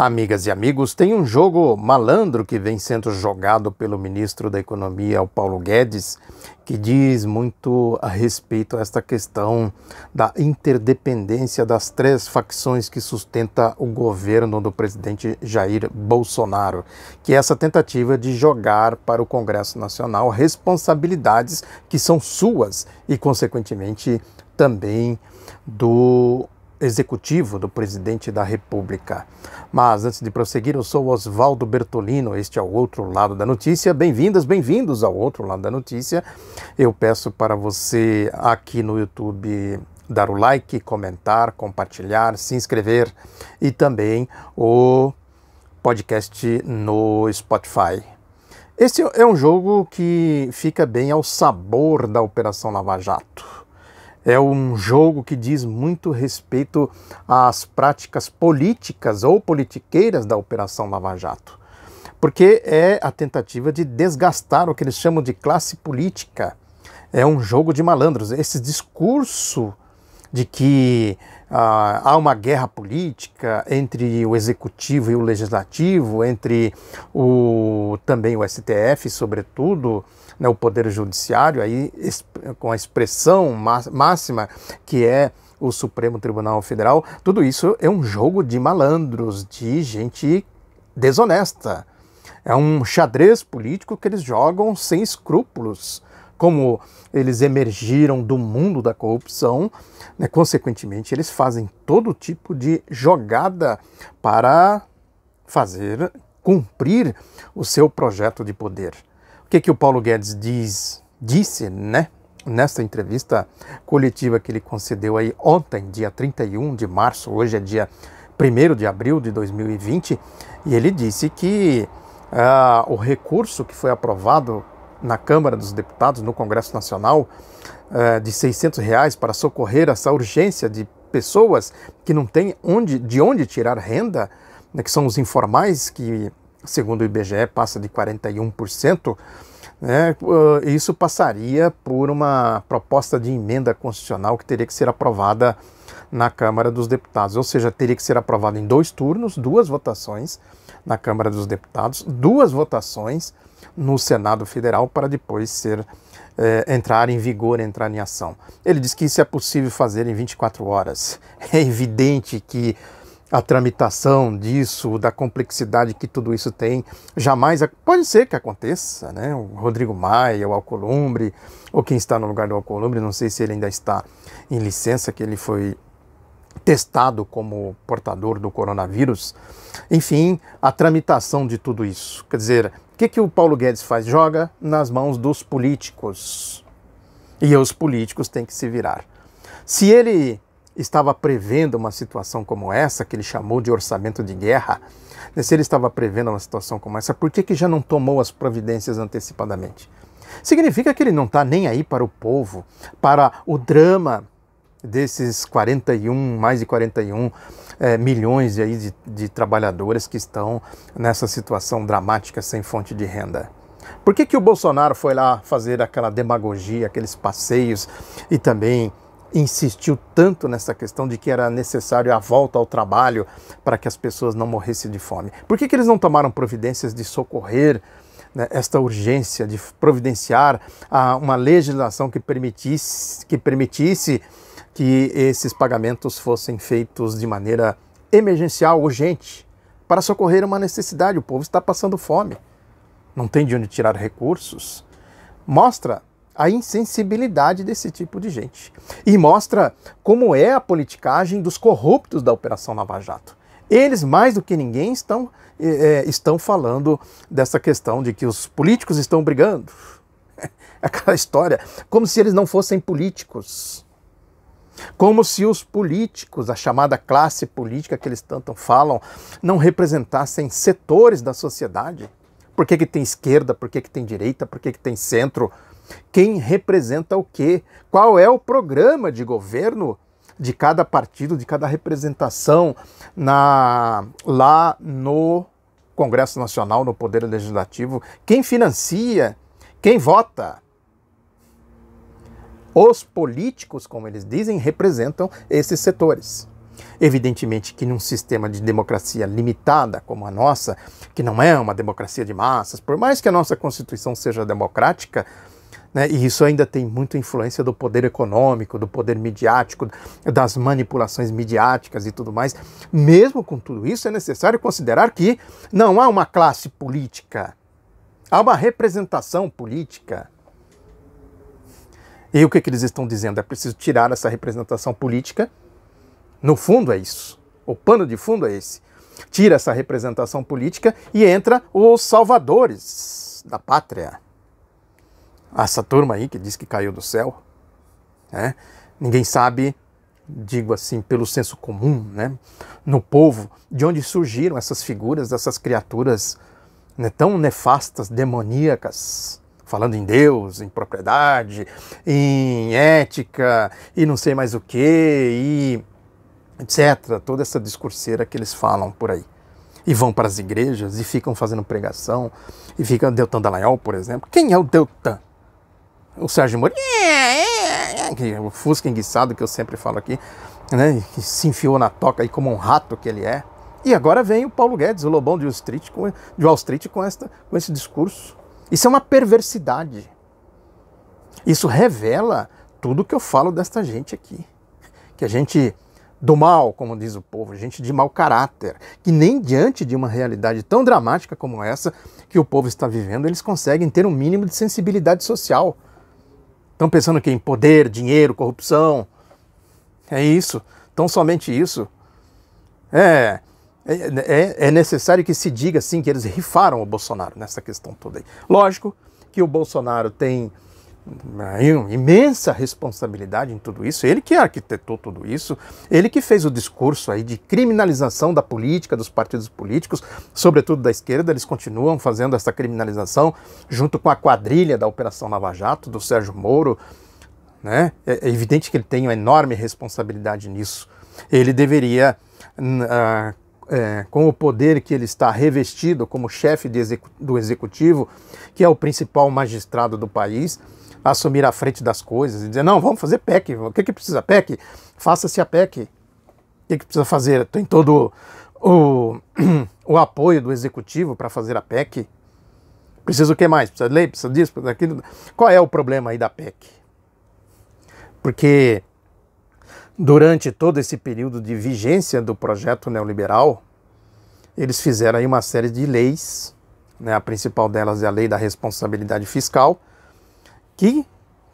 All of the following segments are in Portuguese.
Amigas e amigos, tem um jogo malandro que vem sendo jogado pelo ministro da Economia, o Paulo Guedes, que diz muito a respeito a esta questão da interdependência das três facções que sustenta o governo do presidente Jair Bolsonaro, que é essa tentativa de jogar para o Congresso Nacional responsabilidades que são suas e, consequentemente, também do executivo do presidente da República. Mas antes de prosseguir, eu sou Oswaldo Bertolino, este é o outro lado da notícia. Bem-vindas, bem-vindos ao outro lado da notícia. Eu peço para você aqui no YouTube dar o like, comentar, compartilhar, se inscrever e também o podcast no Spotify. Este é um jogo que fica bem ao sabor da Operação Lava Jato é um jogo que diz muito respeito às práticas políticas ou politiqueiras da Operação Lava Jato. Porque é a tentativa de desgastar o que eles chamam de classe política. É um jogo de malandros. Esse discurso de que ah, há uma guerra política entre o executivo e o legislativo, entre o, também o STF, sobretudo, né, o Poder Judiciário, aí, com a expressão máxima que é o Supremo Tribunal Federal, tudo isso é um jogo de malandros, de gente desonesta. É um xadrez político que eles jogam sem escrúpulos. Como eles emergiram do mundo da corrupção, né, consequentemente, eles fazem todo tipo de jogada para fazer cumprir o seu projeto de poder. O que, que o Paulo Guedes diz, disse, né? Nesta entrevista coletiva que ele concedeu aí ontem, dia 31 de março, hoje é dia 1 de abril de 2020, e ele disse que uh, o recurso que foi aprovado na Câmara dos Deputados, no Congresso Nacional, uh, de 600 reais para socorrer essa urgência de pessoas que não têm onde, de onde tirar renda, né, que são os informais que segundo o IBGE, passa de 41%, né, uh, isso passaria por uma proposta de emenda constitucional que teria que ser aprovada na Câmara dos Deputados, ou seja, teria que ser aprovada em dois turnos, duas votações na Câmara dos Deputados, duas votações no Senado Federal para depois ser eh, entrar em vigor, entrar em ação. Ele diz que isso é possível fazer em 24 horas. É evidente que a tramitação disso, da complexidade que tudo isso tem, jamais pode ser que aconteça, né? O Rodrigo Maia, o Alcolumbre, ou quem está no lugar do Alcolumbre, não sei se ele ainda está em licença, que ele foi testado como portador do coronavírus. Enfim, a tramitação de tudo isso. Quer dizer, o que, que o Paulo Guedes faz? Joga nas mãos dos políticos. E os políticos têm que se virar. Se ele estava prevendo uma situação como essa, que ele chamou de orçamento de guerra, né, se ele estava prevendo uma situação como essa, por que, que já não tomou as providências antecipadamente? Significa que ele não está nem aí para o povo, para o drama desses 41, mais de 41 é, eh, milhões aí de, de trabalhadores que estão nessa situação dramática sem fonte de renda. Por que, que o Bolsonaro foi lá fazer aquela demagogia, aqueles passeios e também insistiu tanto nessa questão de que era necessário a volta ao trabalho para que as pessoas não morressem de fome? Por que, que eles não tomaram providências de socorrer né, esta urgência, de providenciar a, uma legislação que permitisse, que permitisse que esses pagamentos fossem feitos de maneira emergencial, urgente, para socorrer uma necessidade? O povo está passando fome, não tem de onde tirar recursos. Mostra a insensibilidade desse tipo de gente. E mostra como é a politicagem dos corruptos da Operação Lava Jato. Eles, mais do que ninguém, estão, é, estão falando dessa questão de que os políticos estão brigando. Aquela história, como se eles não fossem políticos. Como se os políticos, a chamada classe política que eles tanto falam, não representassem setores da sociedade. Por que, que tem esquerda? Por que, que tem direita? Por que, que tem centro? Quem representa o quê? Qual é o programa de governo de cada partido, de cada representação na, lá no Congresso Nacional, no Poder Legislativo? Quem financia? Quem vota? Os políticos, como eles dizem, representam esses setores. Evidentemente que num sistema de democracia limitada como a nossa, que não é uma democracia de massas, por mais que a nossa Constituição seja democrática, né, e isso ainda tem muita influência do poder econômico, do poder midiático, das manipulações midiáticas e tudo mais. Mesmo com tudo isso, é necessário considerar que não há uma classe política, há uma representação política. E o que, que eles estão dizendo? É preciso tirar essa representação política no fundo é isso. O pano de fundo é esse. Tira essa representação política e entra os salvadores da pátria. Essa turma aí que diz que caiu do céu. Né? Ninguém sabe, digo assim, pelo senso comum, né? no povo, de onde surgiram essas figuras, essas criaturas né, tão nefastas, demoníacas, falando em Deus, em propriedade, em ética e não sei mais o que, e etc. Toda essa discurseira que eles falam por aí. E vão para as igrejas e ficam fazendo pregação. E fica Deltan Dallagnol, por exemplo. Quem é o Deltan? O Sérgio Moro. É, é, é, o Fusca enguiçado que eu sempre falo aqui. Né, que se enfiou na toca aí como um rato que ele é. E agora vem o Paulo Guedes, o Lobão de Wall Street, com, de Wall Street com, esta, com esse discurso. Isso é uma perversidade. Isso revela tudo que eu falo desta gente aqui. Que a gente do mal, como diz o povo, gente de mau caráter, que nem diante de uma realidade tão dramática como essa que o povo está vivendo, eles conseguem ter um mínimo de sensibilidade social. Estão pensando que em poder, dinheiro, corrupção. É isso. Tão somente isso. É, é, é, é necessário que se diga assim que eles rifaram o Bolsonaro nessa questão toda aí. Lógico que o Bolsonaro tem uma imensa responsabilidade em tudo isso. Ele que arquitetou tudo isso, ele que fez o discurso aí de criminalização da política, dos partidos políticos, sobretudo da esquerda. Eles continuam fazendo essa criminalização junto com a quadrilha da Operação Lava Jato, do Sérgio Moro. Né? É, é evidente que ele tem uma enorme responsabilidade nisso. Ele deveria. Uh, é, com o poder que ele está revestido como chefe execu do executivo, que é o principal magistrado do país, assumir a frente das coisas e dizer, não, vamos fazer PEC. O que, que precisa PEC? Faça-se a PEC. O que, que precisa fazer? Tem todo o, o apoio do executivo para fazer a PEC. Precisa o que mais? Precisa de lei? Precisa disso? Precisa daquilo? Qual é o problema aí da PEC? Porque durante todo esse período de vigência do projeto neoliberal, eles fizeram aí uma série de leis, né? a principal delas é a lei da responsabilidade fiscal, que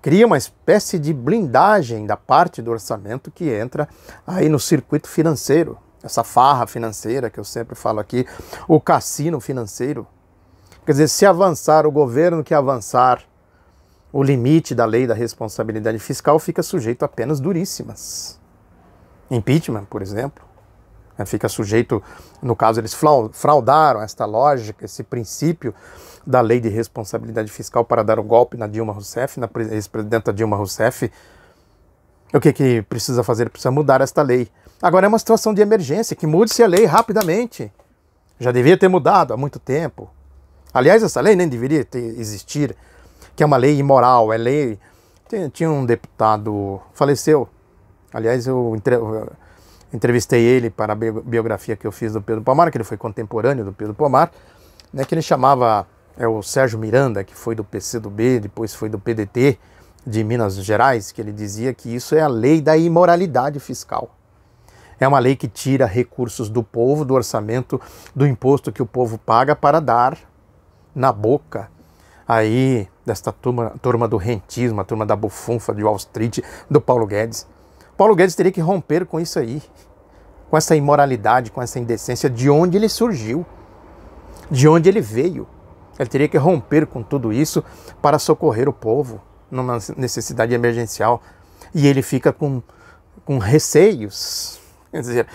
cria uma espécie de blindagem da parte do orçamento que entra aí no circuito financeiro, essa farra financeira que eu sempre falo aqui, o cassino financeiro. Quer dizer, se avançar o governo que avançar o limite da lei da responsabilidade fiscal fica sujeito a penas duríssimas. Impeachment, por exemplo, né, fica sujeito, no caso, eles fraudaram esta lógica, esse princípio da lei de responsabilidade fiscal para dar o golpe na Dilma Rousseff, na ex-presidenta Dilma Rousseff. O que, que precisa fazer? Precisa mudar esta lei. Agora é uma situação de emergência, que mude-se a lei rapidamente. Já devia ter mudado há muito tempo. Aliás, essa lei nem deveria ter, existir, que é uma lei imoral, é lei. Tinha um deputado, faleceu. Aliás, eu entrevistei ele para a biografia que eu fiz do Pedro Pomar, que ele foi contemporâneo do Pedro Pomar, né, que ele chamava é o Sérgio Miranda, que foi do PCdoB, depois foi do PDT de Minas Gerais, que ele dizia que isso é a lei da imoralidade fiscal. É uma lei que tira recursos do povo, do orçamento, do imposto que o povo paga para dar na boca aí desta turma, turma do rentismo, a turma da bufunfa de Wall Street, do Paulo Guedes. Paulo Guedes teria que romper com isso aí, com essa imoralidade, com essa indecência, de onde ele surgiu, de onde ele veio. Ele teria que romper com tudo isso para socorrer o povo numa necessidade emergencial. E ele fica com, com receios. Quer dizer,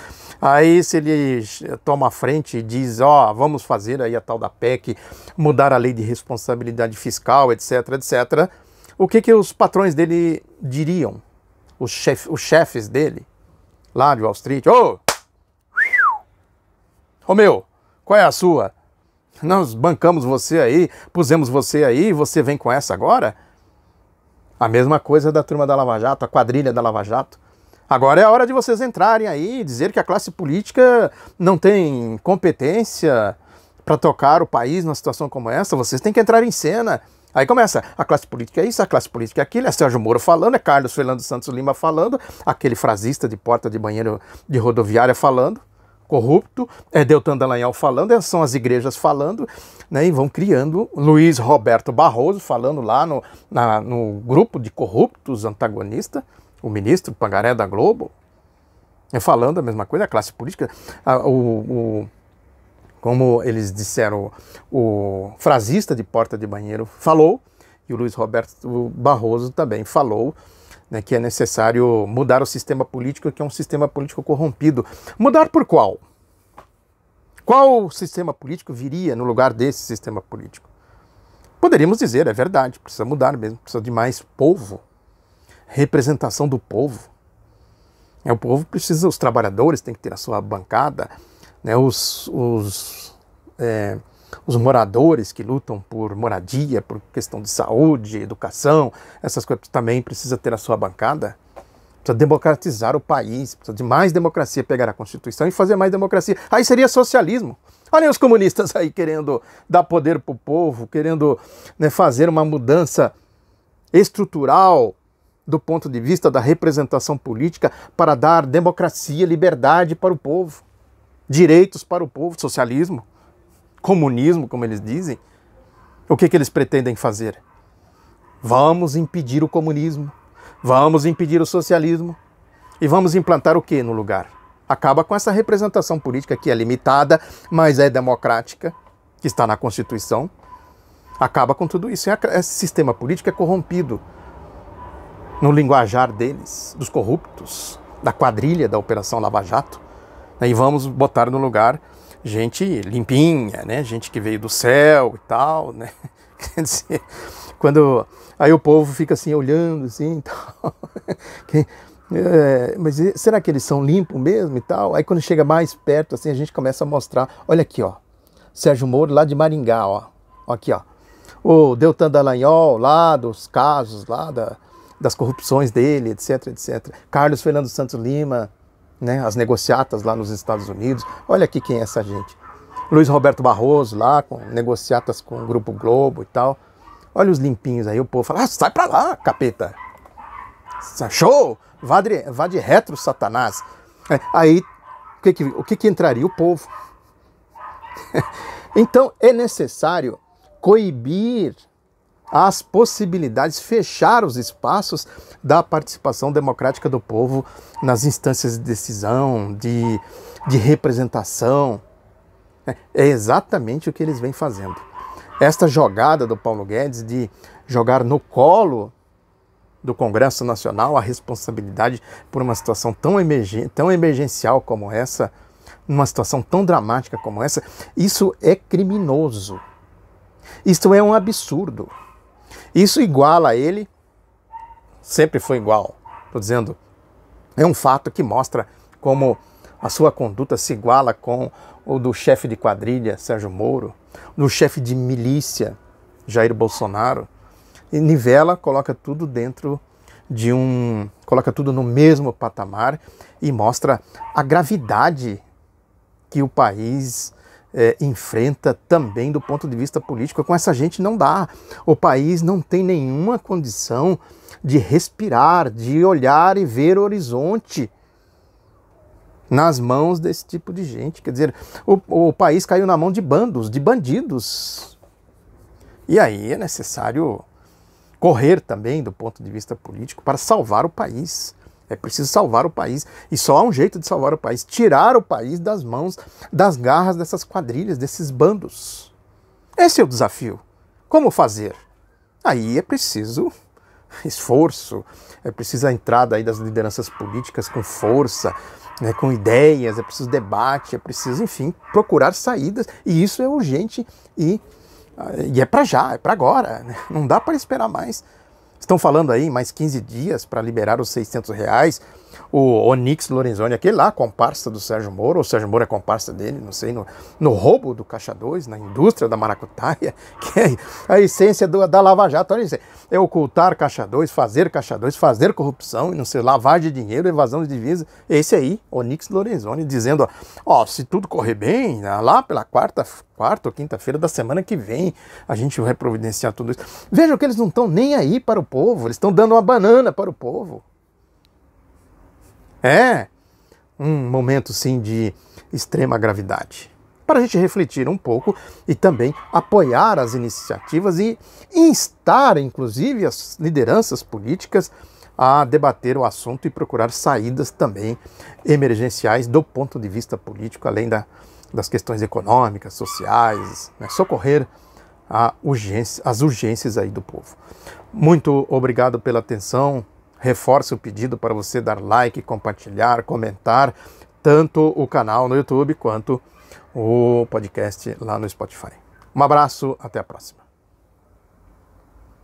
aí se ele toma a frente e diz, ó, oh, vamos fazer aí a tal da PEC, mudar a lei de responsabilidade fiscal, etc, etc, o que que os patrões dele diriam? Os, chef, os chefes dele, lá de Wall Street, ô! Oh! Meu, qual é a sua? Nós bancamos você aí, pusemos você aí, você vem com essa agora? A mesma coisa da turma da Lava Jato, a quadrilha da Lava Jato. Agora é a hora de vocês entrarem aí e dizer que a classe política não tem competência para tocar o país numa situação como essa. Vocês têm que entrar em cena. Aí começa, a classe política é isso, a classe política é aquilo, é Sérgio Moro falando, é Carlos Fernando Santos Lima falando, aquele frasista de porta de banheiro de rodoviária falando, corrupto, é Deltan Dallagnol falando, é, são as igrejas falando, né, e vão criando Luiz Roberto Barroso falando lá no, na, no grupo de corruptos antagonista, o ministro Pangaré da Globo, é falando a mesma coisa, a classe política, a, o, o, como eles disseram, o frasista de porta de banheiro falou, e o Luiz Roberto Barroso também falou, né, que é necessário mudar o sistema político, que é um sistema político corrompido. Mudar por qual? Qual sistema político viria no lugar desse sistema político? Poderíamos dizer, é verdade, precisa mudar mesmo, precisa de mais povo representação do povo. É, o povo precisa, os trabalhadores têm que ter a sua bancada, né, os, os, é, os moradores que lutam por moradia, por questão de saúde, educação, essas coisas também precisa ter a sua bancada. Precisa democratizar o país, precisa de mais democracia, pegar a Constituição e fazer mais democracia. Aí seria socialismo. Olhem os comunistas aí querendo dar poder para o povo, querendo né, fazer uma mudança estrutural do ponto de vista da representação política para dar democracia, liberdade para o povo, direitos para o povo, socialismo, comunismo, como eles dizem. O que, que eles pretendem fazer? Vamos impedir o comunismo, vamos impedir o socialismo e vamos implantar o que no lugar? Acaba com essa representação política que é limitada, mas é democrática, que está na Constituição. Acaba com tudo isso. Esse sistema político é corrompido no linguajar deles, dos corruptos, da quadrilha da Operação Lava Jato, né, e vamos botar no lugar gente limpinha, né, gente que veio do céu e tal, né, quer dizer, quando aí o povo fica assim olhando assim, tal, é, mas será que eles são limpos mesmo e tal? Aí quando chega mais perto assim a gente começa a mostrar, olha aqui ó, Sérgio Moro lá de Maringá, ó, aqui ó, o Deltan Dallagnol lá dos casos lá da das corrupções dele, etc, etc. Carlos Fernando Santos Lima, né, as negociatas lá nos Estados Unidos. Olha aqui quem é essa gente. Luiz Roberto Barroso lá, com negociatas com o Grupo Globo e tal. Olha os limpinhos aí, o povo fala, ah, sai pra lá, capeta. Show! Vá de, vá de retro, Satanás. É, aí, o que, que, o que, que entraria? O povo. então, é necessário coibir as possibilidades, fechar os espaços da participação democrática do povo nas instâncias de decisão, de, de representação. É, é exatamente o que eles vêm fazendo. Esta jogada do Paulo Guedes de jogar no colo do Congresso Nacional a responsabilidade por uma situação tão, emergen tão emergencial como essa, numa situação tão dramática como essa, isso é criminoso. Isso é um absurdo. Isso iguala a ele, sempre foi igual. Estou dizendo, é um fato que mostra como a sua conduta se iguala com o do chefe de quadrilha, Sérgio Moro, do chefe de milícia, Jair Bolsonaro, e nivela, coloca tudo dentro de um. coloca tudo no mesmo patamar e mostra a gravidade que o país é, enfrenta também do ponto de vista político. Com essa gente não dá. O país não tem nenhuma condição de respirar, de olhar e ver o horizonte nas mãos desse tipo de gente. Quer dizer, o, o país caiu na mão de bandos, de bandidos. E aí é necessário correr também do ponto de vista político para salvar o país. É preciso salvar o país. E só há um jeito de salvar o país: tirar o país das mãos, das garras dessas quadrilhas, desses bandos. Esse é o desafio. Como fazer? Aí é preciso esforço, é preciso a entrada aí das lideranças políticas com força, né, com ideias, é preciso debate, é preciso, enfim, procurar saídas. E isso é urgente e, e é para já, é para agora. Né? Não dá para esperar mais. Estão falando aí mais 15 dias para liberar os 600 reais. O Onix Lorenzoni, aquele lá, comparsa do Sérgio Moro, ou o Sérgio Moro é comparsa dele, não sei, no, no roubo do Caixa 2, na indústria da maracutaia, que é a essência do, da Lava Jato. Olha isso, é ocultar Caixa 2, fazer Caixa 2, fazer corrupção, não sei, lavagem de dinheiro, evasão de divisa. Esse aí, Onix Lorenzoni, dizendo, ó, se tudo correr bem, lá pela quarta, quarta ou quinta-feira da semana que vem, a gente vai providenciar tudo isso. Vejam que eles não estão nem aí para o povo, eles estão dando uma banana para o povo. É um momento sim de extrema gravidade. Para a gente refletir um pouco e também apoiar as iniciativas e instar, inclusive, as lideranças políticas a debater o assunto e procurar saídas também emergenciais do ponto de vista político, além da, das questões econômicas, sociais, né? socorrer urgência, as urgências aí do povo. Muito obrigado pela atenção. Reforço o pedido para você dar like, compartilhar, comentar tanto o canal no YouTube quanto o podcast lá no Spotify. Um abraço, até a próxima.